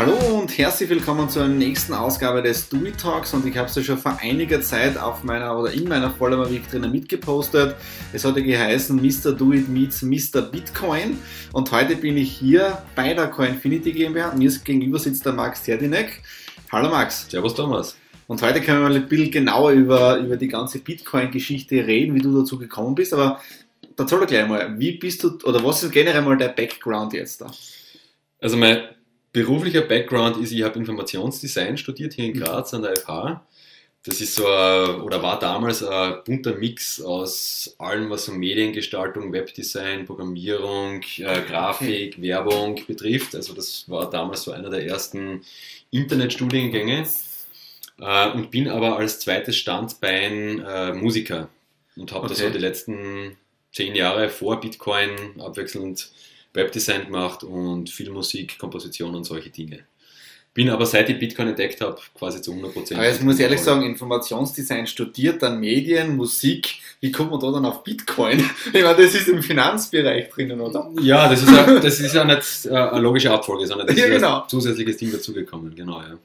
Hallo und herzlich willkommen zur nächsten Ausgabe des Do It Talks und ich habe es ja schon vor einiger Zeit auf meiner oder in meiner Follower Week drinnen mitgepostet. Es hatte geheißen Mr. Do It meets Mr. Bitcoin und heute bin ich hier bei der Coinfinity GmbH. Mir gegenüber sitzt der Max Terdinek. Hallo Max. Servus Thomas. Und heute können wir mal ein bisschen genauer über, über die ganze Bitcoin-Geschichte reden, wie du dazu gekommen bist. Aber erzähl doch gleich mal, wie bist du oder was ist generell mal der Background jetzt da? Also mein beruflicher Background ist, ich habe Informationsdesign studiert hier in mhm. Graz an der FH. Das ist so ein, oder war damals ein bunter Mix aus allem, was so Mediengestaltung, Webdesign, Programmierung, äh, Grafik, okay. Werbung betrifft. Also das war damals so einer der ersten Internetstudiengänge äh, und bin aber als zweites Standbein äh, Musiker und habe okay. das so die letzten zehn Jahre vor Bitcoin abwechselnd Webdesign gemacht und Filmmusik, Komposition und solche Dinge. Bin aber seit ich Bitcoin entdeckt habe, quasi zu 100%. Aber jetzt muss ich ehrlich sagen, Informationsdesign studiert, dann Medien, Musik, wie kommt man da dann auf Bitcoin? Ich meine, das ist im Finanzbereich drinnen, oder? Ja, das ist ja, das ist ja nicht äh, eine logische Abfolge, sondern das ja, ist genau. ein zusätzliches Ding dazugekommen, genau, ja.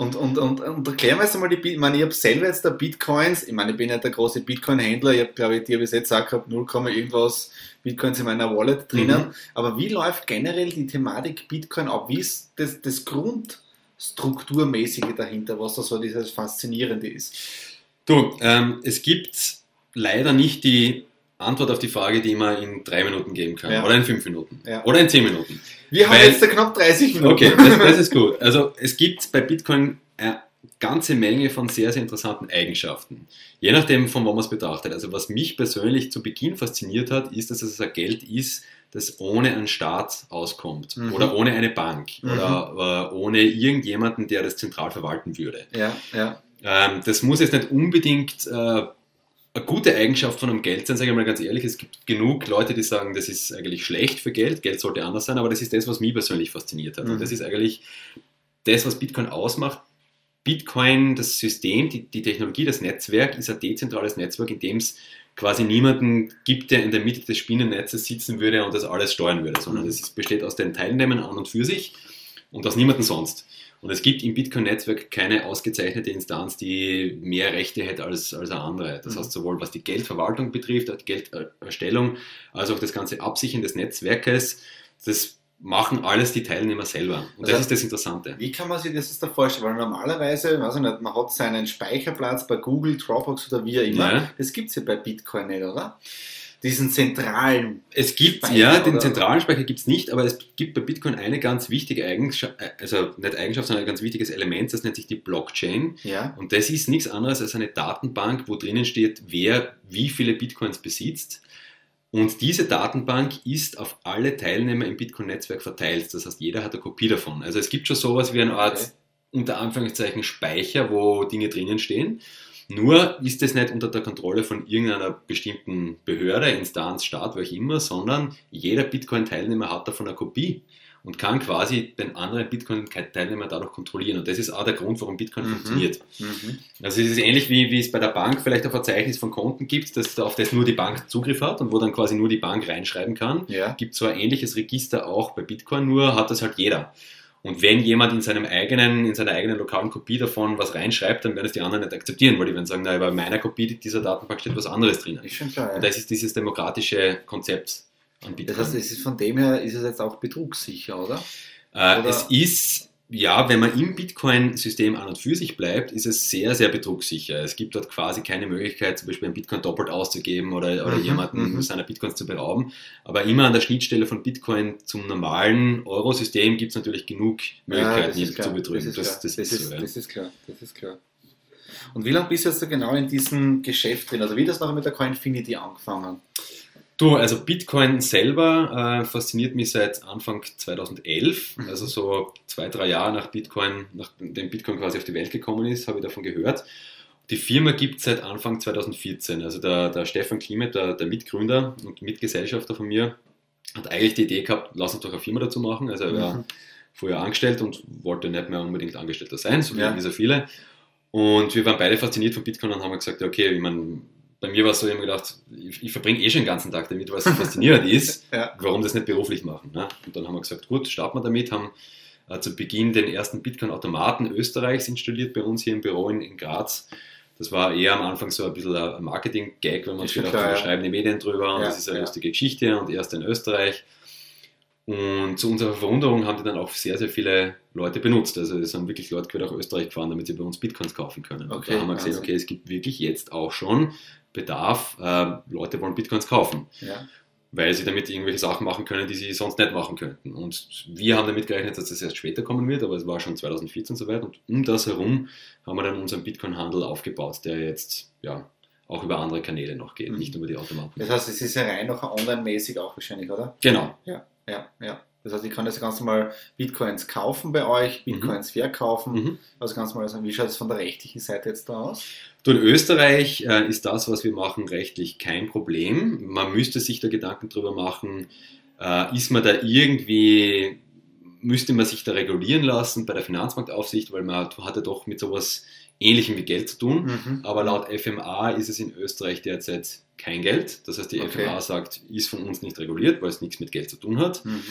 Und, und, und, und erklären wir jetzt einmal die Bitcoins. Ich meine, ich habe selber jetzt der Bitcoins, ich meine, ich bin nicht der große Bitcoin-Händler, ich habe, glaube ich, dir bis jetzt auch gehabt, 0, irgendwas Bitcoins in meiner Wallet drinnen. Mhm. Aber wie läuft generell die Thematik Bitcoin ab? Wie ist das, das Grundstrukturmäßige dahinter, was da so dieses Faszinierende ist? Du, ähm, es gibt leider nicht die Antwort auf die Frage, die man in drei Minuten geben kann. Ja. Oder in fünf Minuten. Ja. Oder in zehn Minuten. Wir haben Weil, jetzt knapp 30 Minuten. Okay, das, das, ist gut. Also es gibt bei Bitcoin eine ganze Menge von sehr, sehr interessanten Eigenschaften. Je nachdem, von wo man es betrachtet. Also was mich persönlich zu Beginn fasziniert hat, ist, dass es ein Geld ist, das ohne einen Staat auskommt. Mhm. Oder ohne eine Bank. Mhm. Oder äh, ohne irgendjemanden, der das zentral verwalten würde. Ja, ja. Ähm, das muss jetzt nicht unbedingt äh, eine gute Eigenschaft von einem Geld sein, sage ich mal ganz ehrlich. Es gibt genug Leute, die sagen, das ist eigentlich schlecht für Geld, Geld sollte anders sein, aber das ist das, was mich persönlich fasziniert hat. Mhm. Und das ist eigentlich das, was Bitcoin ausmacht. Bitcoin, das System, die, die Technologie, das Netzwerk ist ein dezentrales Netzwerk, in dem es quasi niemanden gibt, der in der Mitte des Spinnennetzes sitzen würde und das alles steuern würde, sondern es mhm. besteht aus den Teilnehmern an und für sich und aus niemandem sonst. Und es gibt im Bitcoin-Netzwerk keine ausgezeichnete Instanz, die mehr Rechte hätte als, als eine andere. Das mhm. heißt, sowohl was die Geldverwaltung betrifft, die Gelderstellung, als auch das ganze Absichern des Netzwerkes, das machen alles die Teilnehmer selber. Und das, das ist das Interessante. Wie kann man sich das da vorstellen? Weil normalerweise, weiß ich nicht, man hat seinen Speicherplatz bei Google, Dropbox oder wie auch immer. Ja. Das gibt es ja bei Bitcoin nicht, oder? Diesen zentralen Es gibt, Speicher, ja, den oder? zentralen Speicher gibt es nicht, aber es gibt bei Bitcoin eine ganz wichtige Eigenschaft, also nicht Eigenschaft, sondern ein ganz wichtiges Element, das nennt sich die Blockchain. Ja. Und das ist nichts anderes als eine Datenbank, wo drinnen steht, wer wie viele Bitcoins besitzt. Und diese Datenbank ist auf alle Teilnehmer im Bitcoin-Netzwerk verteilt. Das heißt, jeder hat eine Kopie davon. Also es gibt schon sowas wie eine Art, okay. unter Anführungszeichen, Speicher, wo Dinge drinnen stehen. Nur ist es nicht unter der Kontrolle von irgendeiner bestimmten Behörde, Instanz, Staat, wie auch immer, sondern jeder Bitcoin-Teilnehmer hat davon eine Kopie und kann quasi den anderen Bitcoin-Teilnehmer dadurch kontrollieren. Und das ist auch der Grund, warum Bitcoin mhm. funktioniert. Mhm. Also es ist ähnlich wie, wie es bei der Bank vielleicht ein Verzeichnis von Konten gibt, das, auf das nur die Bank Zugriff hat und wo dann quasi nur die Bank reinschreiben kann. Ja. Gibt so ein ähnliches Register auch bei Bitcoin, nur hat das halt jeder. Und wenn jemand in seinem eigenen, in seiner eigenen lokalen Kopie davon was reinschreibt, dann werden es die anderen nicht akzeptieren, weil die werden sagen, na, bei meiner Kopie dieser Datenbank steht was anderes drin. Ist schon klar. Und das ist dieses demokratische Konzept an Bitcoin. Das heißt, es ist von dem her ist es jetzt auch betrugssicher, oder? Äh, oder? Es ist ja, wenn man im Bitcoin-System an und für sich bleibt, ist es sehr, sehr betrugssicher. Es gibt dort quasi keine Möglichkeit, zum Beispiel ein Bitcoin doppelt auszugeben oder, oder mhm, jemanden mhm. seiner Bitcoins zu berauben. Aber immer an der Schnittstelle von Bitcoin zum normalen Euro-System gibt es natürlich genug Möglichkeiten, ja, ihn zu betrügen. Das, das, das, ist, so, ja. das ist klar. Das ist klar. Und wie lange bist du jetzt genau in diesem Geschäft drin? Also wie das nachher mit der Coinfinity angefangen? Du, also Bitcoin selber äh, fasziniert mich seit Anfang 2011, mhm. also so zwei, drei Jahre nach Bitcoin, nachdem Bitcoin quasi auf die Welt gekommen ist, habe ich davon gehört. Die Firma gibt es seit Anfang 2014. Also der, der Stefan Klimet, der, der, Mitgründer und Mitgesellschafter von mir, hat eigentlich die Idee gehabt, lass uns doch eine Firma dazu machen. Also er war mhm. vorher angestellt und wollte nicht mehr unbedingt Angestellter sein, so ja. wie so viele. Und wir waren beide fasziniert von Bitcoin und haben gesagt, okay, ich meine, bei mir war es so, ich habe mir gedacht, ich, ich verbringe eh schon den ganzen Tag damit, weil es faszinierend ist, ja. warum das nicht beruflich machen. Ne? Und dann haben wir gesagt, gut, starten wir damit, haben äh, zu Beginn den ersten Bitcoin-Automaten Österreichs installiert bei uns hier im Büro in, in Graz. Das war eher am Anfang so ein bisschen ein Marketing-Gag, wenn man sich gedacht hat, schreiben die Medien drüber und ja, das ist eine ja. lustige Geschichte und erst in Österreich. Und zu unserer Verwunderung haben die dann auch sehr, sehr viele Leute benutzt. Also es haben wirklich Leute quer nach Österreich gefahren, damit sie bei uns Bitcoins kaufen können. Okay, und da haben wir gesehen, okay, es gibt wirklich jetzt auch schon Bedarf, äh, Leute wollen Bitcoins kaufen. Ja. Weil sie damit irgendwelche Sachen machen können, die sie sonst nicht machen könnten. Und wir haben damit gerechnet, dass das erst später kommen wird, aber es war schon 2014 soweit. Und um das herum haben wir dann unseren Bitcoin-Handel aufgebaut, der jetzt ja, auch über andere Kanäle noch geht, mhm. nicht über die Automaten. Das heißt, es ist ja rein noch online-mäßig auch wahrscheinlich, oder? Genau. Ja, ja, ja. Das heißt, ich kann jetzt ganz normal Bitcoins kaufen bei euch, mhm. Bitcoins mhm. verkaufen. Mhm. Also ganz normal sagen, wie schaut es von der rechtlichen Seite jetzt da aus? Du, in Österreich äh, ist das, was wir machen, rechtlich kein Problem. Man müsste sich da Gedanken drüber machen, äh, ist man da irgendwie, müsste man sich da regulieren lassen bei der Finanzmarktaufsicht, weil man hat ja doch mit sowas Ähnlichem wie Geld zu tun. Mhm. Aber laut FMA ist es in Österreich derzeit kein Geld. Das heißt, die okay. FMA sagt, ist von uns nicht reguliert, weil es nichts mit Geld zu tun hat. Mhm.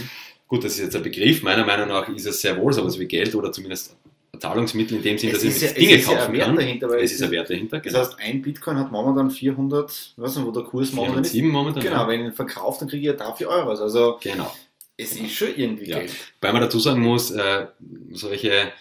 Gut, das ist jetzt ein Begriff. Meiner Meinung nach ist es sehr wohl sowas wie Geld oder zumindest Zahlungsmittel in dem Sinne, dass ich ja, Dinge kaufen ja kann. Dahinter, es ist ein Wert dahinter. Genau. Das heißt, ein Bitcoin hat momentan 400, was nicht, wo der Kurs momentan ist. momentan. Genau, ja. wenn ich ihn verkaufe, dann kriege ich ja dafür Euros. Also, genau. es ist schon irgendwie Geld. Weil man dazu sagen muss, äh, solche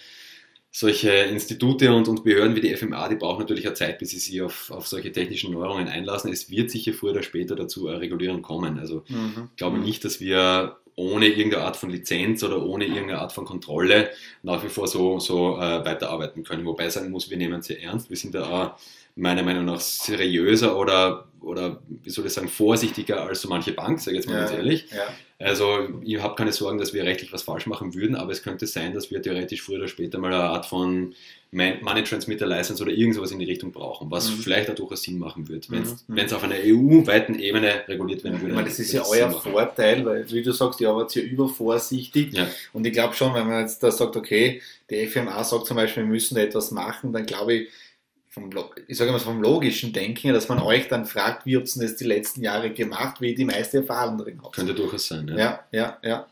solche Institute und, und Behörden wie die FMA, die brauchen natürlich eine Zeit, bis sie sich auf, auf solche technischen Neuerungen einlassen. Es wird sicher früher oder später dazu eine Regulierung kommen. Also mhm. ich glaube nicht, dass wir ohne irgendeine Art von Lizenz oder ohne irgendeine Art von Kontrolle nach wie vor so, so äh, weiterarbeiten können. Wobei ich sagen muss, wir nehmen es sehr ernst. Wir sind da auch meiner Meinung nach seriöser oder, oder wie soll ich sagen, vorsichtiger als so manche Bank, sage ich jetzt mal ja, ganz ehrlich. Ja. Also ich habe keine Sorgen, dass wir rechtlich was falsch machen würden, aber es könnte sein, dass wir theoretisch früher oder später mal eine Art von Money Transmitter License oder irgendwas in die Richtung brauchen, was mhm. vielleicht auch durchaus Sinn machen wird, wenn es mhm. auf einer EU-weiten Ebene reguliert werden würde. Ich meine, das ist ja euer Vorteil, weil wie du sagst, ihr arbeitet ja übervorsichtig ja. und ich glaube schon, wenn man jetzt da sagt, okay, die FMA sagt zum Beispiel, wir müssen da etwas machen, dann glaube ich, vom, ich sage mal vom logischen Denken, dass man euch dann fragt, wie habt ihr das die letzten Jahre gemacht, wie ihr die meiste Erfahrung drin habt. Könnte durchaus sein, ja. Ja, ja, ja.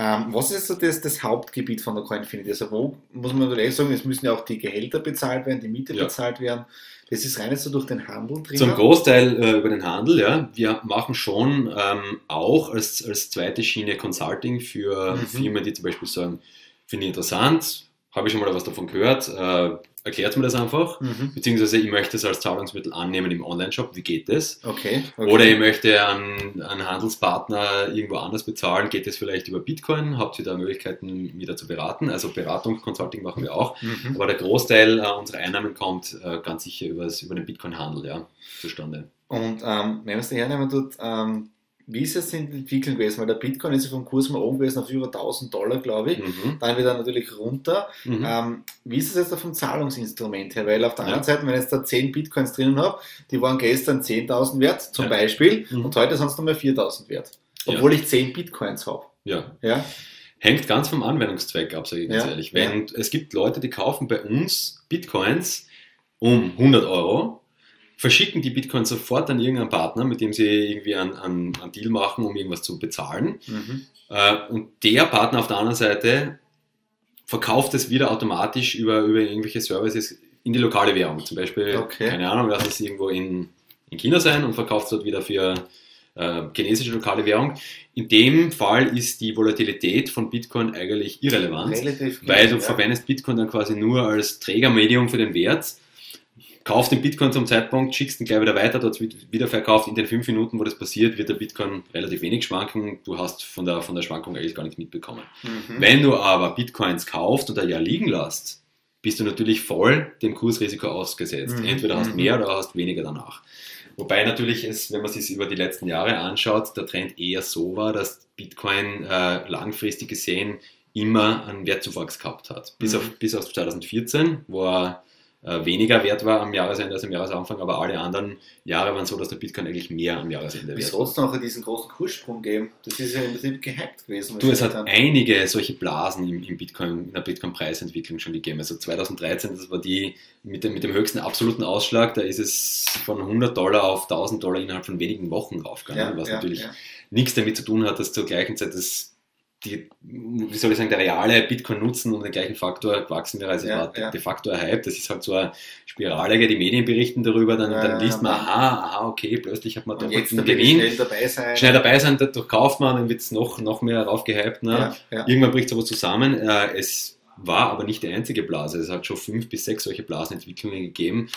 Ähm, was ist so das, das, Hauptgebiet von der Coinfinity? Also wo muss man natürlich sagen, es müssen ja auch die Gehälter bezahlt werden, die Miete ja. bezahlt werden. Das ist rein so durch den Handel drin. Zum Großteil äh, über den Handel, ja. Wir machen schon ähm, auch als, als zweite Schiene Consulting für mhm. Firmen, die zum Beispiel sagen, finde ich interessant, habe ich schon mal was davon gehört, äh, erklärt mir das einfach, mhm. beziehungsweise ich möchte es als Zahlungsmittel annehmen im Online-Shop, wie geht das? Okay, okay. Oder ich möchte einen, einen, Handelspartner irgendwo anders bezahlen, geht das vielleicht über Bitcoin? Habt ihr da Möglichkeiten, mich da zu beraten? Also Beratung, Consulting machen wir auch, mhm. aber der Großteil äh, unserer Einnahmen kommt äh, ganz sicher übers, über den Bitcoin-Handel ja, zustande. Und ähm, wenn man es hernehmen tut, ähm, wie ist es entwickelt gewesen? Weil der Bitcoin ist ja vom Kurs mal oben gewesen auf über 1000 Dollar, glaube ich. Mhm. Dann wieder natürlich runter. Mhm. Ähm, wie ist es jetzt vom Zahlungsinstrument her? Weil auf der anderen Seite, wenn ich jetzt da 10 Bitcoins drinnen habe, die waren gestern 10.000 wert zum ja. Beispiel mhm. und heute sind es nochmal 4.000 wert. Obwohl ja. ich 10 Bitcoins habe. Ja. ja. Hängt ganz vom Anwendungszweck ab, sage ich ganz ehrlich. Wenn, Es gibt Leute, die kaufen bei uns Bitcoins um 100 Euro verschicken die Bitcoins sofort an irgendeinen Partner, mit dem sie irgendwie einen, einen, einen Deal machen, um irgendwas zu bezahlen. Mhm. Äh, und der Partner auf der anderen Seite verkauft es wieder automatisch über, über irgendwelche Services in die lokale Währung. Zum Beispiel, okay. keine Ahnung, lass es irgendwo in, in China sein und verkauft es dort wieder für äh, chinesische lokale Währung. In dem Fall ist die Volatilität von Bitcoin eigentlich irrelevant, Relativ weil du ja. verwendest Bitcoin dann quasi nur als Trägermedium für den Wert kaufst den Bitcoin zum Zeitpunkt, schickst ihn gleich wieder weiter, dort wird wieder verkauft. In den fünf Minuten, wo das passiert, wird der Bitcoin relativ wenig schwanken. Du hast von der, von der Schwankung eigentlich gar nichts mitbekommen. Mhm. Wenn du aber Bitcoins kaufst und ein Jahr liegen lässt, bist du natürlich voll dem Kursrisiko ausgesetzt. Mhm. Entweder hast du mhm. mehr oder hast weniger danach. Wobei natürlich es, wenn man sich über die letzten Jahre anschaut, der Trend eher so war, dass Bitcoin äh, langfristig gesehen immer einen Wertzuwachs gehabt hat. Bis, mhm. auf, bis auf 2014, wo er weniger wert war am Jahresende als am Jahresanfang, aber alle anderen Jahre waren so, dass der Bitcoin eigentlich mehr am Jahresende wert war. Es noch diesen großen Kurssprung geben. Das ist ja im Prinzip gehypt gewesen. Du, es hat einige solche Blasen im, im Bitcoin, in der Bitcoin-Preisentwicklung schon gegeben. Also 2013, das war die mit dem, mit dem höchsten absoluten Ausschlag, da ist es von 100 Dollar auf 1000 Dollar innerhalb von wenigen Wochen raufgegangen, ja, was ja, natürlich ja. nichts damit zu tun hat, dass zur gleichen Zeit das die, wie soll ich sagen, der reale Bitcoin-Nutzen um den gleichen Faktor gewachsen wäre, als es Ja, war ja. de facto ein Hype. Das ist halt so eine Spirale, die Medien berichten darüber, dann, Ja, dann liest man, aha, aha, okay, plötzlich hat man Und doch jetzt einen Gewinn. schnell dabei sein. Schnell dabei sein, dadurch kauft man, dann wird es noch, noch mehr raufgehypt. Ne? Irgendwann bricht sowas zusammen. Äh, es war aber nicht die einzige Blase. Es hat schon fünf bis sechs solche Blasenentwicklungen gegeben.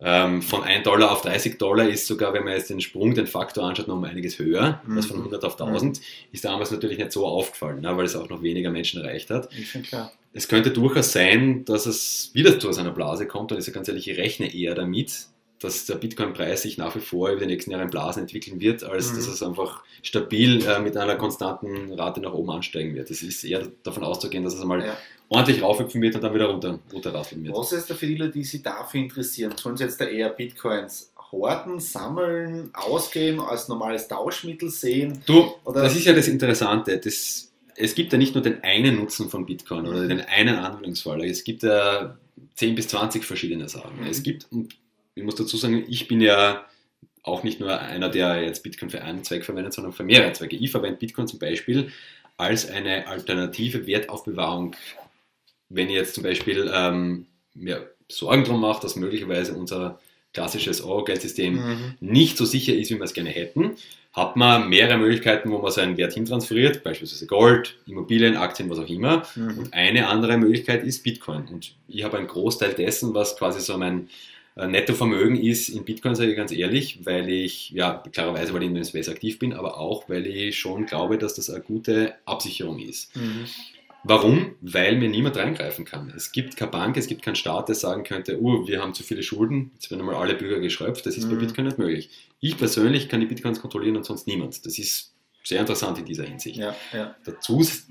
Ähm, von 1 Dollar auf 30 Dollar ist sogar, wenn man jetzt den Sprung, den Faktor anschaut, noch um einiges höher. Mhm. Das von 100 auf 1000 ist damals natürlich nicht so aufgefallen, ne, weil es auch noch weniger Menschen erreicht hat. Klar. Es könnte durchaus sein, dass es wieder zu einer Blase kommt und ich sage ganz ehrlich, ich rechne eher damit, dass der Bitcoin-Preis sich nach wie vor über die nächsten Jahre in Blasen entwickeln wird, als Mhm. dass es einfach stabil äh, mit einer konstanten Rate nach oben ansteigen wird. Es ist eher davon auszugehen, dass es einmal Ja. ordentlich raufhüpfen wird und dann wieder runter, runterrasseln wird. Was ist da für die Leute, die sich dafür interessieren? Sollen sie jetzt da eher Bitcoins horten, sammeln, ausgeben, als normales Tauschmittel sehen? Du, Oder- das ist ja das Interessante. Das, es gibt ja nicht nur den einen Nutzen von Bitcoin oder Mhm. den einen Anwendungsfall. Es gibt ja 10 bis 20 verschiedene Sachen. Mhm. Es gibt, ich muss dazu sagen, ich bin ja auch nicht nur einer, der jetzt Bitcoin für einen Zweck verwendet, sondern für mehrere Zwecke. Ich verwende Bitcoin zum Beispiel als eine alternative Wertaufbewahrung. Wenn ich jetzt zum Beispiel ähm, mir Sorgen darum mache, dass möglicherweise unser klassisches Euro-Geldsystem Mhm. nicht so sicher ist, wie wir es gerne hätten, hat man mehrere Möglichkeiten, wo man seinen Wert hintransferiert, beispielsweise Gold, Immobilien, Aktien, was auch immer. Mhm. Und eine andere Möglichkeit ist Bitcoin. Und ich habe einen Großteil dessen, was quasi so mein Nettovermögen ist, in Bitcoin, sage ich ganz ehrlich, weil ich, ja, klarerweise, weil ich in dem Space aktiv bin, aber auch, weil ich schon glaube, dass das eine gute Absicherung ist. Mhm. Warum? Weil mir niemand reingreifen kann. Es gibt keine Bank, es gibt keinen Staat, der sagen könnte, oh, wir haben zu viele Schulden, jetzt werden einmal alle Bürger geschröpft. Das ist bei Mhm. Bitcoin nicht möglich. Ich persönlich kann die Bitcoins kontrollieren und sonst niemand. Das ist sehr interessant in dieser Hinsicht. Ja, ja. Der Zus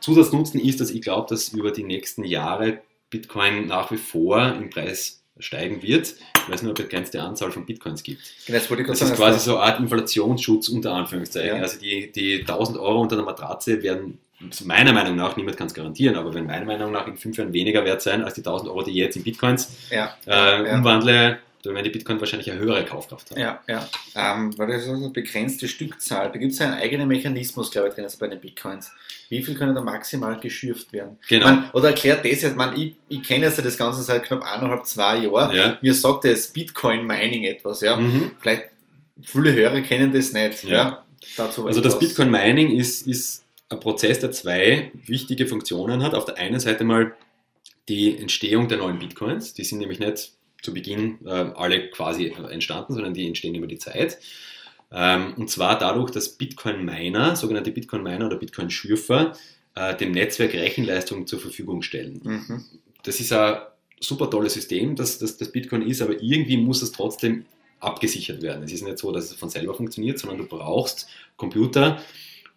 Zusatznutzen ist, dass ich glaube, dass über die nächsten Jahre Bitcoin nach wie vor im Preis steigen wird, weil es nur eine begrenzte Anzahl von Bitcoins gibt. Genau, das Das ist sagen. quasi so eine Art Inflationsschutz unter Anführungszeichen. Ja. Also die, die 1000 Euro unter der Matratze werden meiner Meinung nach, niemand kann es garantieren, aber wenn meiner Meinung nach in fünf Jahren weniger wert sein als die 1000 Euro, die ich jetzt in Bitcoins ja, äh, umwandle, werden die Bitcoin wahrscheinlich eine höhere Kaufkraft haben. Ja, ja. Ähm, weil das ist eine begrenzte Stückzahl. Da gibt es einen eigenen Mechanismus, glaube ich, drin also bei den Bitcoins. Wie viel können da maximal geschürft werden? Genau. Man, oder erklärt das jetzt, man, ich, ich kenne jetzt das Ganze seit knapp eineinhalb, zwei Jahren. Ja. Mir sagt das Bitcoin-Mining etwas, ja. Mhm. Vielleicht viele Hörer kennen das nicht. Ja. Ja. Dazu Also das. Bitcoin Mining ist, ist ein Prozess, der zwei wichtige Funktionen hat. Auf der einen Seite mal die Entstehung der neuen Bitcoins. Die sind nämlich nicht zu Beginn äh, alle quasi entstanden, sondern die entstehen über die Zeit. Ähm, und zwar dadurch, dass Bitcoin-Miner, sogenannte Bitcoin-Miner oder Bitcoin-Schürfer, äh, dem Netzwerk Rechenleistung zur Verfügung stellen. Mhm. Das ist ein super tolles System, das, das, das Bitcoin ist, aber irgendwie muss es trotzdem abgesichert werden. Es ist nicht so, dass es von selber funktioniert, sondern du brauchst Computer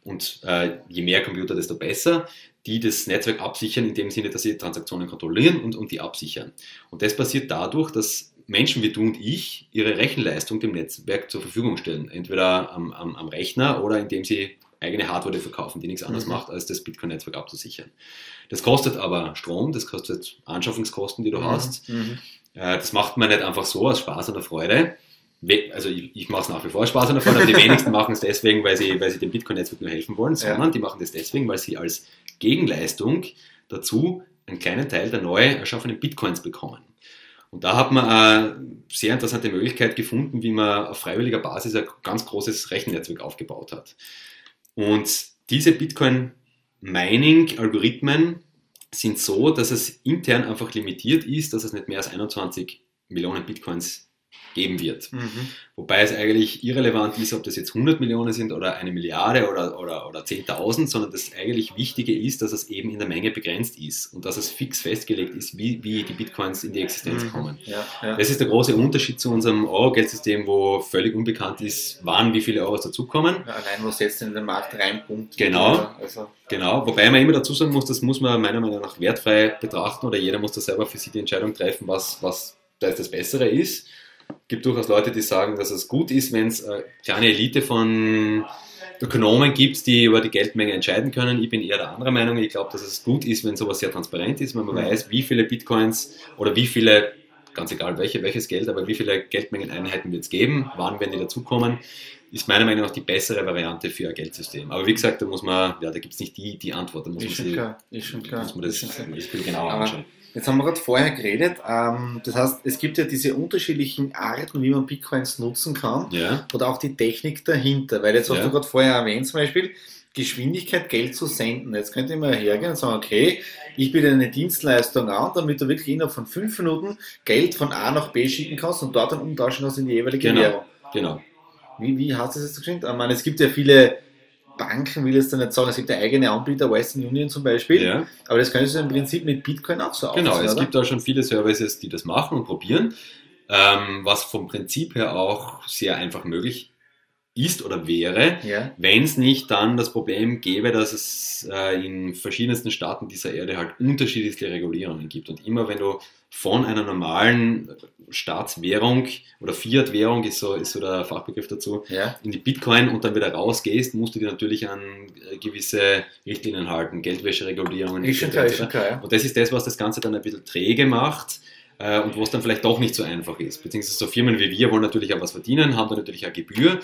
und äh, je mehr Computer, desto besser, die das Netzwerk absichern, in dem Sinne, dass sie Transaktionen kontrollieren und, und die absichern. Und das passiert dadurch, dass Menschen wie du und ich ihre Rechenleistung dem Netzwerk zur Verfügung stellen. Entweder am, am, am Rechner oder indem sie eigene Hardware verkaufen, die nichts anderes Mhm. macht, als das Bitcoin-Netzwerk abzusichern. Das kostet aber Strom, das kostet Anschaffungskosten, die du hast. Mhm. Äh, das macht man nicht einfach so aus Spaß und der Freude. Also ich, ich mache es nach wie vor Spaß und Freude, aber die wenigsten machen es deswegen, weil sie, weil sie dem Bitcoin-Netzwerk nur helfen wollen, sondern Ja. die machen das deswegen, weil sie als Gegenleistung dazu einen kleinen Teil der neu erschaffenen Bitcoins bekommen. Und da hat man eine sehr interessante Möglichkeit gefunden, wie man auf freiwilliger Basis ein ganz großes Rechennetzwerk aufgebaut hat. Und diese Bitcoin-Mining-Algorithmen sind so, dass es intern einfach limitiert ist, dass es nicht mehr als 21 Millionen Bitcoins geben wird. Mhm. Wobei es eigentlich irrelevant ist, ob das jetzt 100 Millionen sind oder eine Milliarde oder, oder, oder 10.000, sondern das eigentlich Wichtige ist, dass es eben in der Menge begrenzt ist und dass es fix festgelegt ist, wie, wie die Bitcoins in die Existenz Mhm. kommen. Ja, ja. Das ist der große Unterschied zu unserem Euro-Geldsystem, wo völlig unbekannt ist, wann wie viele Euros dazukommen. Ja, Allein was jetzt in den Markt reinpumpt. Genau. Also, Genau, wobei man immer dazu sagen muss, das muss man meiner Meinung nach wertfrei betrachten oder jeder muss da selber für sich die Entscheidung treffen, was, was da jetzt das Bessere ist. Es gibt durchaus Leute, die sagen, dass es gut ist, wenn es eine kleine Elite von Ökonomen gibt, die über die Geldmenge entscheiden können. Ich bin eher der anderer Meinung. Ich glaube, dass es gut ist, wenn sowas sehr transparent ist, wenn man Mhm. weiß, wie viele Bitcoins oder wie viele, ganz egal welche, welches Geld, aber wie viele Geldmengeneinheiten wird es geben, wann werden die dazukommen. ist meiner Meinung nach die bessere Variante für ein Geldsystem. Aber wie gesagt, da muss man, ja, da gibt es nicht die, die Antwort, da muss Ist man schon sich, klar, ist schon klar. muss man das, das Aber- anschauen. Jetzt haben wir gerade vorher geredet. Ähm, das heißt, es gibt ja diese unterschiedlichen Arten, wie man Bitcoins nutzen kann Ja, oder auch die Technik dahinter. Weil jetzt hast Ja. du gerade vorher erwähnt, zum Beispiel Geschwindigkeit, Geld zu senden. Jetzt könnte ich mal hergehen und sagen, okay, ich biete eine Dienstleistung an, damit du wirklich innerhalb von fünf Minuten Geld von A nach B schicken kannst und dort dann umtauschen kannst in die jeweilige Genau. Währung. genau. Wie, wie hast du das jetzt geschrieben? Ich meine, es gibt ja viele Banken, will jetzt da nicht sagen, es gibt ja eigene Anbieter, Western Union zum Beispiel, Ja. aber das könntest du im Prinzip mit Bitcoin auch so Genau, es oder? gibt da schon viele Services, die das machen und probieren, ähm, was vom Prinzip her auch sehr einfach möglich ist oder wäre, Ja. wenn es nicht dann das Problem gäbe, dass es äh, in verschiedensten Staaten dieser Erde halt unterschiedlichste Regulierungen gibt. Und immer wenn du von einer normalen Staatswährung oder Fiat-Währung ist so, ist so der Fachbegriff dazu, Ja. in die Bitcoin und dann wieder rausgehst, musst du dir natürlich an äh, gewisse Richtlinien halten, Geldwäscheregulierungen. Ist schon etc. klar, ist schon klar, ja. Und das ist das, was das Ganze dann ein bisschen träge macht äh, und wo es dann vielleicht doch nicht so einfach ist. Beziehungsweise so Firmen wie wir wollen natürlich auch was verdienen, haben da natürlich auch Gebühr.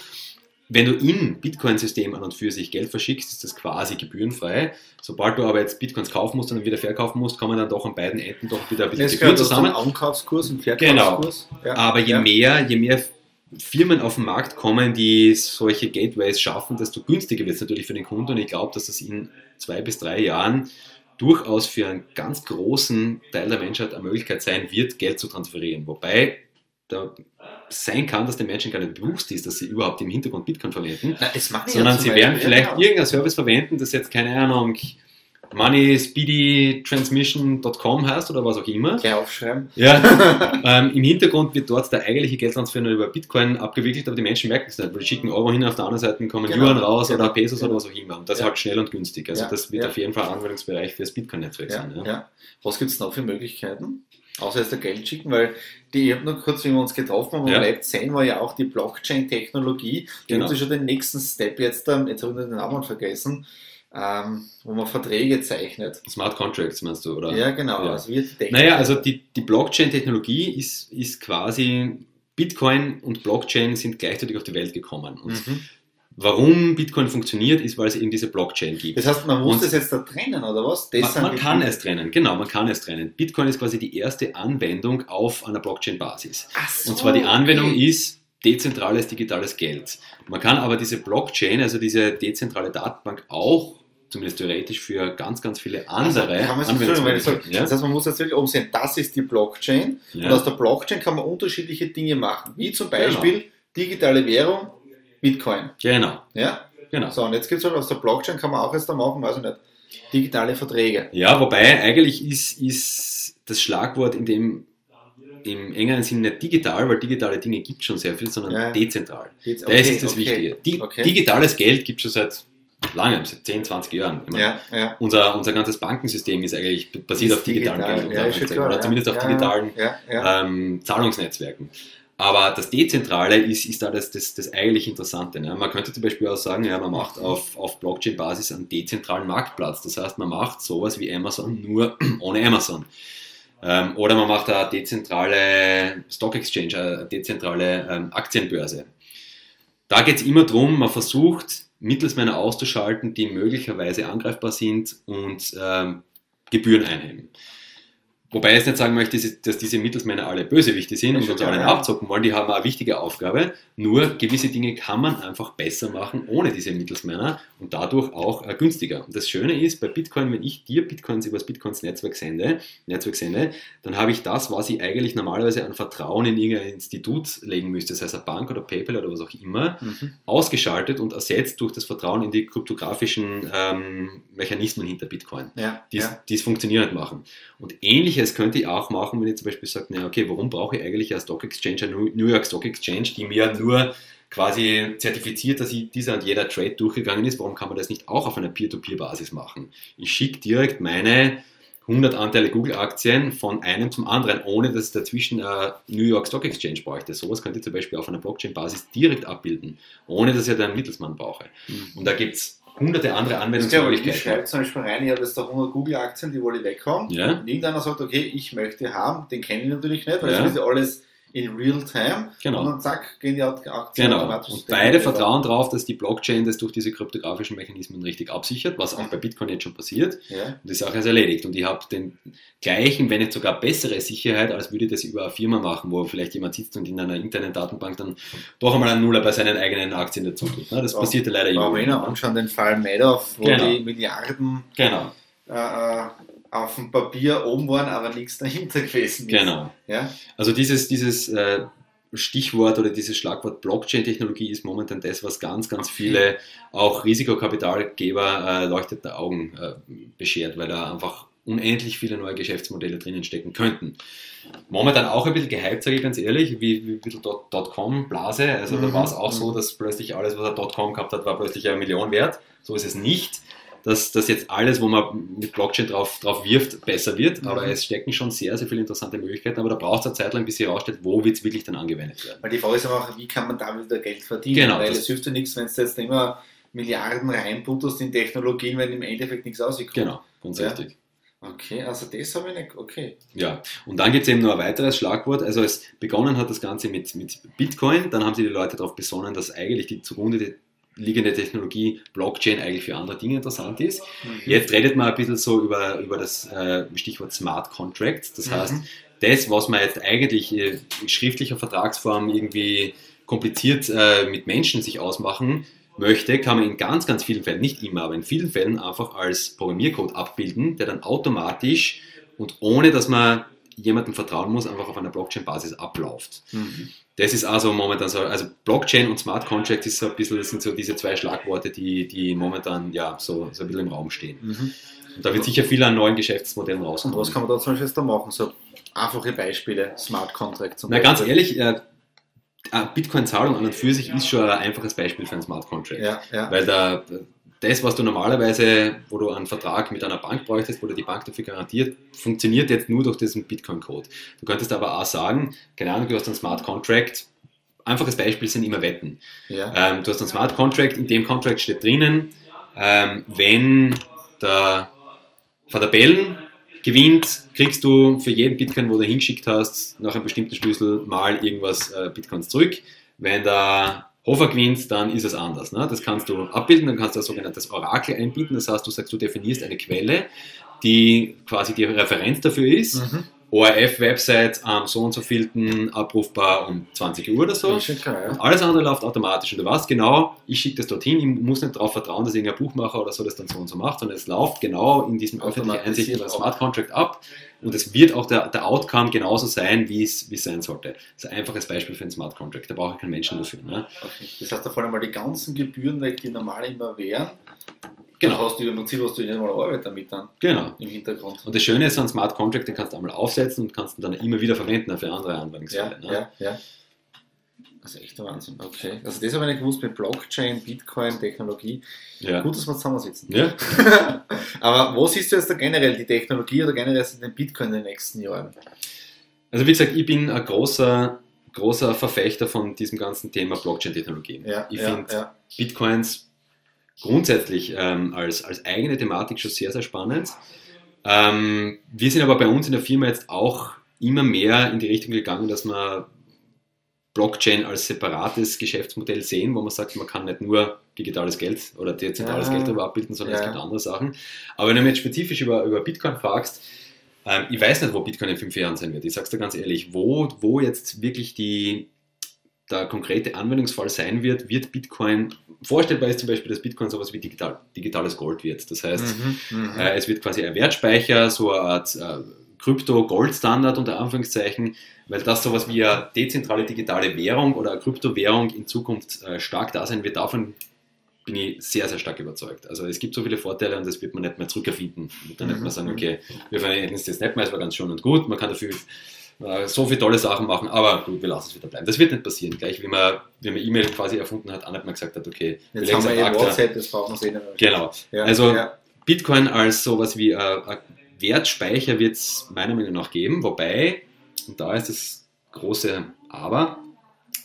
Wenn du im Bitcoin-System an und für sich Geld verschickst, ist das quasi gebührenfrei. Sobald du aber jetzt Bitcoins kaufen musst und dann wieder verkaufen musst, kommen dann doch an beiden Enden doch wieder ein bisschen Das Gebühren gehört zusammen. Ankaufskurs und Verkaufskurs. Ja. Aber je ja. mehr, je mehr Firmen auf den Markt kommen, die solche Gateways schaffen, desto günstiger wird es natürlich für den Kunden. Und ich glaube, dass das in zwei bis drei Jahren durchaus für einen ganz großen Teil der Menschheit eine Möglichkeit sein wird, Geld zu transferieren. Wobei da sein kann, dass den Menschen gar nicht bewusst ist, dass sie überhaupt im Hintergrund Bitcoin verwenden, Na, sondern ja sie werden vielleicht ja, irgendein Service verwenden, das jetzt keine Ahnung moneyspeedytransmission.com heißt oder was auch immer. Gleich aufschreiben. Ja, ähm, im Hintergrund wird dort der eigentliche Geldtransfer nur über Bitcoin abgewickelt, aber die Menschen merken es nicht, weil die schicken Euro hin, auf der anderen Seite kommen Genau, Yuan raus genau, oder Pesos genau. oder was auch immer. Und das Ja. halt schnell und günstig. Also Ja, das wird ja. auf jeden Fall Anwendungsbereich für das Bitcoin-Netzwerk Ja, sein. ja. Was gibt es noch für Möglichkeiten? Außer jetzt der Geld schicken, weil die, ich habe nur kurz, wie wir uns getroffen haben, Ja. Lab 10 war ja auch die Blockchain-Technologie. Die Genau. schon den nächsten Step jetzt, ähm, jetzt habe ich den Namen vergessen, ähm, wo man Verträge zeichnet. Smart Contracts meinst du, oder? Ja, genau. Ja. Also Naja, also die, die Blockchain-Technologie ist, ist quasi, Bitcoin und Blockchain sind gleichzeitig auf die Welt gekommen. Und Mhm. warum Bitcoin funktioniert, ist, weil es eben diese Blockchain gibt. Das heißt, man muss Und- das jetzt da trennen, oder was? Das Man, man kann es trennen, genau, man kann es trennen. Bitcoin ist quasi die erste Anwendung auf einer Blockchain-Basis. So, Und zwar die Anwendung okay. ist dezentrales digitales Geld. Man kann aber diese Blockchain, also diese dezentrale Datenbank auch, zumindest theoretisch, für ganz, ganz viele andere Also, kann man sich Entschuldigung, wenn ich sage, Anwendungsmöglichkeiten. Das heißt, man muss jetzt wirklich umsehen, das ist die Blockchain. Ja? Und aus Ja? der Blockchain kann man unterschiedliche Dinge machen. Wie zum Beispiel digitale Währung, Bitcoin. Genau, Ja? genau. So, und jetzt gibt es halt aus der Blockchain kann man auch jetzt da machen, weiß ich nicht, digitale Verträge. Ja, wobei eigentlich ist, ist das Schlagwort in dem im engeren Sinne nicht digital, weil digitale Dinge gibt es schon sehr viel, sondern Ja. dezentral. Jetzt- Das okay, ist das okay, Wichtige. Di okay. Digitales Geld gibt es schon seit langem, seit 10, 20 Jahren. Meine, Ja, ja. unser, unser ganzes Bankensystem ist eigentlich basiert Ist auf digitalen digital, Geld- ja, oder zumindest auf digitalen ähm, Zahlungsnetzwerken. Aber das Dezentrale ist, ist da das, das, das eigentlich Interessante. Ne? Man könnte zum Beispiel auch sagen, ja, man macht auf, auf Blockchain-Basis einen dezentralen Marktplatz. Das heißt, man macht sowas wie Amazon nur ohne Amazon. Ähm, oder man macht eine dezentrale Stock Exchange, eine dezentrale ähm, Aktienbörse. Da geht es immer darum, man versucht, Mittelsmänner auszuschalten, die möglicherweise angreifbar sind und ähm, Gebühren einheben. Wobei ich jetzt nicht sagen möchte, dass- diese Mittelsmänner alle Bösewichte sind und uns alle ja. abzocken wollen, die haben eine wichtige Aufgabe. Nur gewisse Dinge kann man einfach besser machen ohne diese Mittelsmänner und dadurch auch äh, günstiger. Und das Schöne ist, bei Bitcoin, wenn ich dir Bitcoins über das Bitcoins Netzwerk sende, Netzwerk sende, dann habe ich das, was ich eigentlich normalerweise an Vertrauen in irgendein Institut legen müsste, sei es eine Bank oder PayPal oder was auch immer, Mhm. ausgeschaltet und ersetzt durch das Vertrauen in die kryptografischen ähm, Mechanismen hinter Bitcoin Ja, die es ja. es funktionierend machen. Und ähnliches könnte ich auch machen, wenn ich zum Beispiel sage, na okay, warum brauche ich eigentlich eine Stock Exchange, eine New York Stock Exchange, die mir nur quasi zertifiziert, dass ich dieser und jeder Trade durchgegangen ist, warum kann man das nicht auch auf einer Peer-to-Peer-Basis machen? Ich schicke direkt meine 100 Anteile Google-Aktien von einem zum anderen, ohne dass es dazwischen eine New York Stock Exchange bräuchte. Sowas könnte ich zum Beispiel auf einer Blockchain-Basis direkt abbilden, ohne dass ich da einen Mittelsmann brauche. Und da gibt es hunderte andere Ich glaube, ich Anwendungsmöglichkeiten. schreibe zum Beispiel rein, ich habe jetzt da 100 Google-Aktien, die wollte ich weghaben. Ja. Und irgendeiner sagt, okay, ich möchte haben, den kenne ich natürlich nicht, weil Ja. das ist ja alles in real time. Genau. Und dann zack, gehen die Aktien Genau. automatisch. Und beide vertrauen darauf, dass die Blockchain das durch diese kryptografischen Mechanismen richtig absichert, was auch bei Bitcoin jetzt schon passiert. Ja. Und die Sache ist erledigt. Und ich habe den gleichen, wenn nicht sogar bessere Sicherheit, als würde ich das über eine Firma machen, wo vielleicht jemand sitzt und in einer internen Datenbank dann doch einmal einen Nuller bei seinen eigenen Aktien dazu tut. ne? Das Ja. passiert ja leider Brauchen wir eh immer. noch anschauen, den Fall Madoff, wo Genau. die Milliarden Genau, äh, äh, auf dem Papier oben waren, aber nichts dahinter gewesen ist. genau. Ja? Also dieses, dieses äh, Stichwort oder dieses Schlagwort Blockchain-Technologie ist momentan das, was ganz, ganz viele auch Risikokapitalgeber äh, leuchtende Augen äh, beschert, weil da einfach unendlich viele neue Geschäftsmodelle drinnen stecken könnten. Momentan auch ein bisschen gehypt, sage ich ganz ehrlich, wie, wie ein bisschen Dot- Dotcom-Blase. Also da Mhm. war es auch so, Mhm. dass plötzlich alles, was er Dotcom gehabt hat, war plötzlich eine Million wert. So ist es nicht. Dass, dass jetzt alles, wo man mit Blockchain drauf, drauf wirft, besser wird. Mhm. Aber es stecken schon sehr, sehr viele interessante Möglichkeiten. Aber da braucht es eine Zeit lang, bis sie herausstellt, wo wird es wirklich dann angewendet werden. Weil die Frage ist aber auch, wie kann man da wieder Geld verdienen? Genau, Weil das- es hilft ja nichts, wenn du jetzt immer Milliarden reinputterst in Technologien, wenn im Endeffekt nichts rauskommt. Genau, ganz Ja. richtig. Okay, also das habe ich nicht. Okay. Ja, und dann gibt es eben noch ein weiteres Schlagwort. Also es begonnen hat das Ganze mit, mit Bitcoin, dann haben sich die Leute darauf besonnen, dass eigentlich die zugrunde liegende Technologie Blockchain eigentlich für andere Dinge interessant ist. Jetzt redet man ein bisschen so über, über das äh, Stichwort Smart Contracts. Das Mhm. heißt, das, was man jetzt eigentlich äh, in schriftlicher Vertragsform irgendwie kompliziert äh, mit Menschen sich ausmachen möchte, kann man in ganz, ganz vielen Fällen, nicht immer, aber in vielen Fällen einfach als Programmiercode abbilden, der dann automatisch und ohne, dass man jemandem vertrauen muss, einfach auf einer Blockchain-Basis abläuft. Mhm. Das ist also momentan so, also Blockchain und Smart Contract ist so ein bisschen, das sind so diese zwei Schlagworte, die, die momentan ja so, so ein bisschen im Raum stehen. Mhm. Und da wird sicher viel an neuen Geschäftsmodellen Und rauskommen. was kann man da zum Beispiel jetzt da machen? So einfache Beispiele, Smart Contract zum Na, ganz Beispiel. ehrlich, äh, eine Bitcoin-Zahlung an und für sich ist schon ein einfaches Beispiel für ein Smart Contract. Ja, ja. Weil da, das, was du normalerweise, wo du einen Vertrag mit einer Bank bräuchtest, wo dir die Bank dafür garantiert, funktioniert jetzt nur durch diesen Bitcoin-Code. Du könntest aber auch sagen, keine Ahnung, du hast einen Smart Contract, einfaches Beispiel sind immer Wetten. ja. Ähm, du hast einen Smart Contract, in dem Contract steht drinnen, ähm, wenn der Van der Bellen gewinnt, kriegst du für jeden Bitcoin, wo du hingeschickt hast, nach einem bestimmten Schlüssel mal irgendwas äh, Bitcoins zurück. Wenn der Hofer gewinnt, dann ist es anders. Ne? Das kannst du abbilden, dann kannst du ein sogenanntes Orakel einbieten. Das heißt, du sagst, du definierst eine Quelle, die quasi die Referenz dafür ist. Mhm. ORF-Website am so und so vielten abrufbar um 20 Uhr oder so. Klar, ja. Alles andere läuft automatisch. Und du weißt genau, ich schicke das dorthin, ich muss nicht darauf vertrauen, dass irgendein Buchmacher oder so das dann so und so macht, sondern es läuft genau in diesem öffentlichen Einsicht über. Smart Contract ab. Und es wird auch der, der Outcome genauso sein, wie es, sein sollte. Das ist ein einfaches Beispiel für einen Smart Contract. Da brauche ich keinen Menschen dafür. Ne? Okay. Das heißt, da fallen mal die ganzen Gebühren weg, die normal immer wären. Genau. Hast du im Prinzip hast du nicht mal Arbeit damit dann Genau. im Hintergrund. Und das Schöne ist, so ein Smart Contract, den kannst du einmal aufsetzen und kannst ihn dann immer wieder verwenden für andere Ja, Anwendungsfälle. ne? ja, ja. Also echt der Wahnsinn. Okay. Also das habe ich nicht gewusst mit Blockchain, Bitcoin, Technologie. Ja. Gut, dass wir zusammensitzen. Ja. Aber wo siehst du jetzt da generell die Technologie oder generell den Bitcoin in den nächsten Jahren? Also wie gesagt, ich bin ein großer, großer Verfechter von diesem ganzen Thema Blockchain-Technologie. Ja, ich ja, finde ja. Bitcoins grundsätzlich ähm, als, als eigene Thematik schon sehr, sehr spannend. Ähm, wir sind aber bei uns in der Firma jetzt auch immer mehr in die Richtung gegangen, dass wir Blockchain als separates Geschäftsmodell sehen, wo man sagt, man kann nicht nur digitales Geld oder dezentrales Ja. Geld darüber abbilden, sondern es Ja. gibt andere Sachen. Aber wenn du mich jetzt spezifisch über, über Bitcoin fragst, ähm, ich weiß nicht, wo Bitcoin in fünf Jahren sein wird. Ich sag's dir ganz ehrlich, wo, wo jetzt wirklich die, der konkrete Anwendungsfall sein wird, wird Bitcoin, vorstellbar ist zum Beispiel, dass Bitcoin sowas wie digital, digitales Gold wird. Das heißt, Mhm, mhm. äh, es wird quasi ein Wertspeicher, so eine Art äh, Krypto-Gold-Standard unter Anführungszeichen, weil das sowas wie eine dezentrale digitale Währung oder eine Kryptowährung in Zukunft äh, stark da sein wird. Davon bin ich sehr, sehr stark überzeugt. Also es gibt so viele Vorteile und das wird man nicht mehr zurückerfinden. Man wird dann nicht mehr sagen, okay, wir verwenden es jetzt nicht mehr, es war ganz schön und gut, man kann dafür äh, so viele tolle Sachen machen, aber gut, wir lassen es wieder bleiben. Das wird nicht passieren. Gleich wie man, wie man E-Mail quasi erfunden hat, auch nicht mehr gesagt hat, okay, wir Jetzt legen haben wir eh. WhatsApp, das brauchen wir eh mehr. Genau. Ja, Also- ja. Bitcoin als sowas wie äh, ein Wertspeicher wird es meiner Meinung nach geben, wobei, und da ist das große Aber,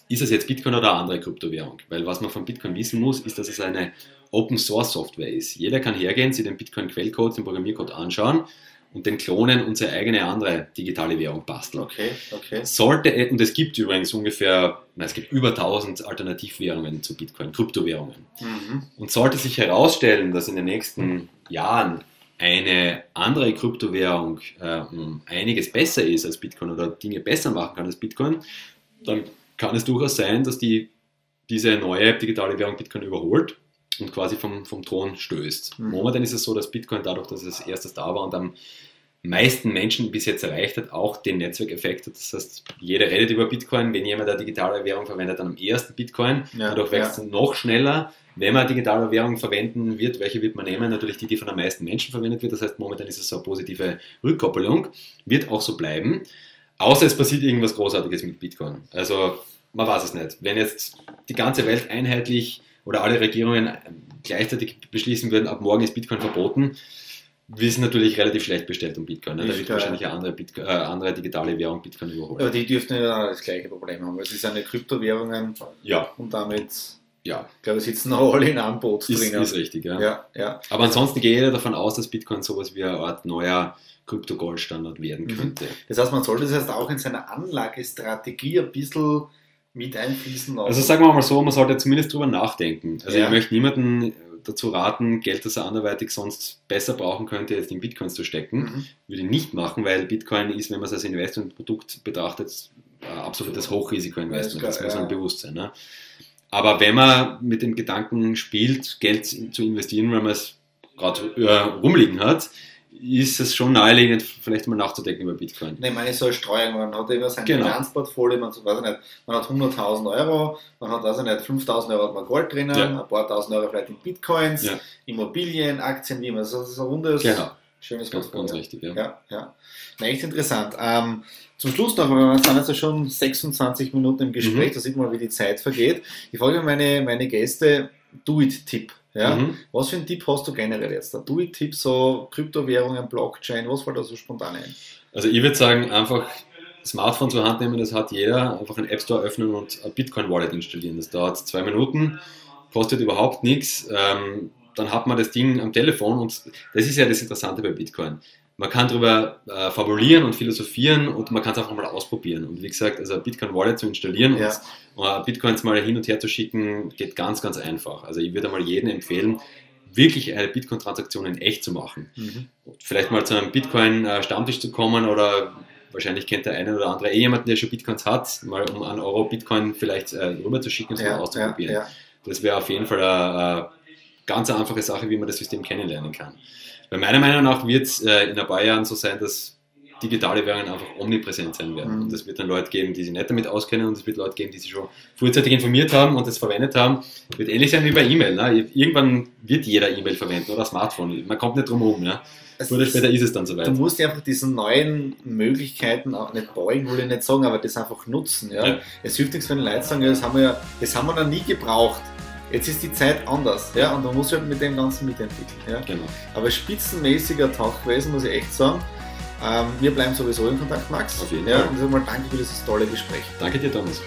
ist es jetzt Bitcoin oder eine andere Kryptowährung? Weil was man von Bitcoin wissen muss, ist, dass es eine Open Source Software ist. Jeder kann hergehen, sich den Bitcoin Quellcode, den Programmiercode anschauen und den Klonen unsere eigene andere digitale Währung basteln. Okay, okay. Sollte, und es gibt übrigens ungefähr, na, es gibt über 1000 Alternativwährungen zu Bitcoin, Kryptowährungen. Mhm. Und sollte sich herausstellen, dass in den nächsten Jahren eine andere Kryptowährung äh, um einiges besser ist als Bitcoin oder Dinge besser machen kann als Bitcoin, dann kann es durchaus sein, dass die, diese neue digitale Währung Bitcoin überholt und quasi vom, vom Thron stößt. Mhm. Momentan ist es so, dass Bitcoin dadurch, dass es erstes da war und am meisten Menschen bis jetzt erreicht hat, auch den Netzwerkeffekt hat. Das heißt, jeder redet über Bitcoin. Wenn jemand eine digitale Währung verwendet, dann am ersten Bitcoin. Ja, Dadurch wächst es noch schneller. Wenn man digitale Währung verwenden wird, welche wird man nehmen? Natürlich die, die von den meisten Menschen verwendet wird. Das heißt, momentan ist es so eine positive Rückkoppelung. Wird auch so bleiben. Außer es passiert irgendwas Großartiges mit Bitcoin. Also man weiß es nicht. Wenn jetzt die ganze Welt einheitlich oder alle Regierungen gleichzeitig beschließen würden, ab morgen ist Bitcoin verboten, wir sind natürlich relativ schlecht bestellt um Bitcoin. Ne? Da wird wahrscheinlich eine andere, Bitcoin, äh, andere digitale Währung Bitcoin überholen. Aber die dürften ja das gleiche Problem haben, weil es ist eine Kryptowährungen Ja, und damit, ja, ich glaube, sitzen alle in einem Boot ist, drinnen. ist richtig. Ja. ja, ja. Aber ansonsten gehe jeder davon aus, dass Bitcoin sowas wie eine Art neuer Krypto-Gold-Standard werden Mhm. könnte. Das heißt, man sollte das heißt auch in seiner Anlagestrategie ein bisschen mit einfließen lassen. Also sagen wir mal so, man sollte zumindest drüber nachdenken. Also Ja. ich möchte niemanden dazu raten, Geld, das er anderweitig sonst besser brauchen könnte, jetzt in Bitcoins zu stecken. Mhm. Würde ich nicht machen, weil Bitcoin ist, wenn man es als Investmentprodukt betrachtet, ein absolutes Hochrisiko-Investment. Das muss man bewusst sein. Ne? Aber wenn man mit dem Gedanken spielt, Geld zu investieren, weil man es gerade äh, rumliegen hat, ist es schon naheliegend, vielleicht mal nachzudenken über Bitcoin. Nein, ich meine, so eine Streuung, man hat immer sein Genau. Finanzportfolio, man, weiß ich nicht, man hat 100.000 Euro, man hat, ich nicht, 5.000 Euro hat man Gold drinnen, Ja. ein paar tausend Euro vielleicht in Bitcoins, Ja. Immobilien, Aktien, wie immer, das ist ein rundes, Genau, schönes ganz, Portfolio. ganz richtig. Ja. Ja, ja. Na, echt interessant. Ähm, zum Schluss noch, weil wir sind jetzt schon 26 Minuten im Gespräch, Mhm. da sieht man, wie die Zeit vergeht. Ich frage meine, meine Gäste, Do-It-Tipp. Ja? Mhm. Was für einen Tipp hast du generell jetzt? Der Do-It-Tipp, so Kryptowährungen, Blockchain, was fällt da so spontan ein? Also ich würde sagen, einfach Smartphone zur Hand nehmen, das hat jeder, einfach einen App Store öffnen und ein Bitcoin-Wallet installieren. Das dauert zwei Minuten, kostet überhaupt nichts. Ähm, dann hat man das Ding am Telefon und das ist ja das Interessante bei Bitcoin. Man kann darüber äh, fabulieren und philosophieren und man kann es einfach mal ausprobieren. Und wie gesagt, also ein Bitcoin-Wallet zu installieren Ja. und äh, Bitcoins mal hin und her zu schicken, geht ganz, ganz einfach. Also ich würde mal jedem empfehlen, wirklich eine Bitcoin-Transaktion in echt zu machen vielleicht mal zu einem Bitcoin-Stammtisch zu kommen oder wahrscheinlich kennt der eine oder andere eh jemanden, der schon Bitcoins hat, mal um einen Euro Bitcoin vielleicht äh, rüber zu schicken und es mal Ja, ja, auszuprobieren. ja. Das wäre auf jeden Fall eine, eine ganz einfache Sache, wie man das System kennenlernen kann. Bei meiner Meinung nach wird es äh, in ein paar Jahren so sein, dass digitale Währungen einfach omnipräsent sein werden. Mhm. Und es wird dann Leute geben, die sich nicht damit auskennen und es wird Leute geben, die sich schon frühzeitig informiert haben und das verwendet haben. Wird ähnlich sein wie bei E-Mail. Ne? Irgendwann wird jeder E-Mail verwenden oder Smartphone. Man kommt nicht drum herum. Ne? Früher oder später ist es dann soweit. Du musst dir einfach diesen neuen Möglichkeiten auch nicht beugen, will ich nicht sagen, aber das einfach nutzen. Ja? Ja. Es hilft nichts, wenn die Leute sagen, ja, das haben wir ja, das haben wir noch nie gebraucht. Jetzt ist die Zeit anders, ja, und man muss halt mit dem Ganzen mitentwickeln. Ja? Genau. Aber spitzenmäßiger Tag gewesen, muss ich echt sagen. Ähm, wir bleiben sowieso in Kontakt, Max. Auf jeden ja, Fall. Und sag mal danke für dieses tolle Gespräch. Danke dir, Thomas.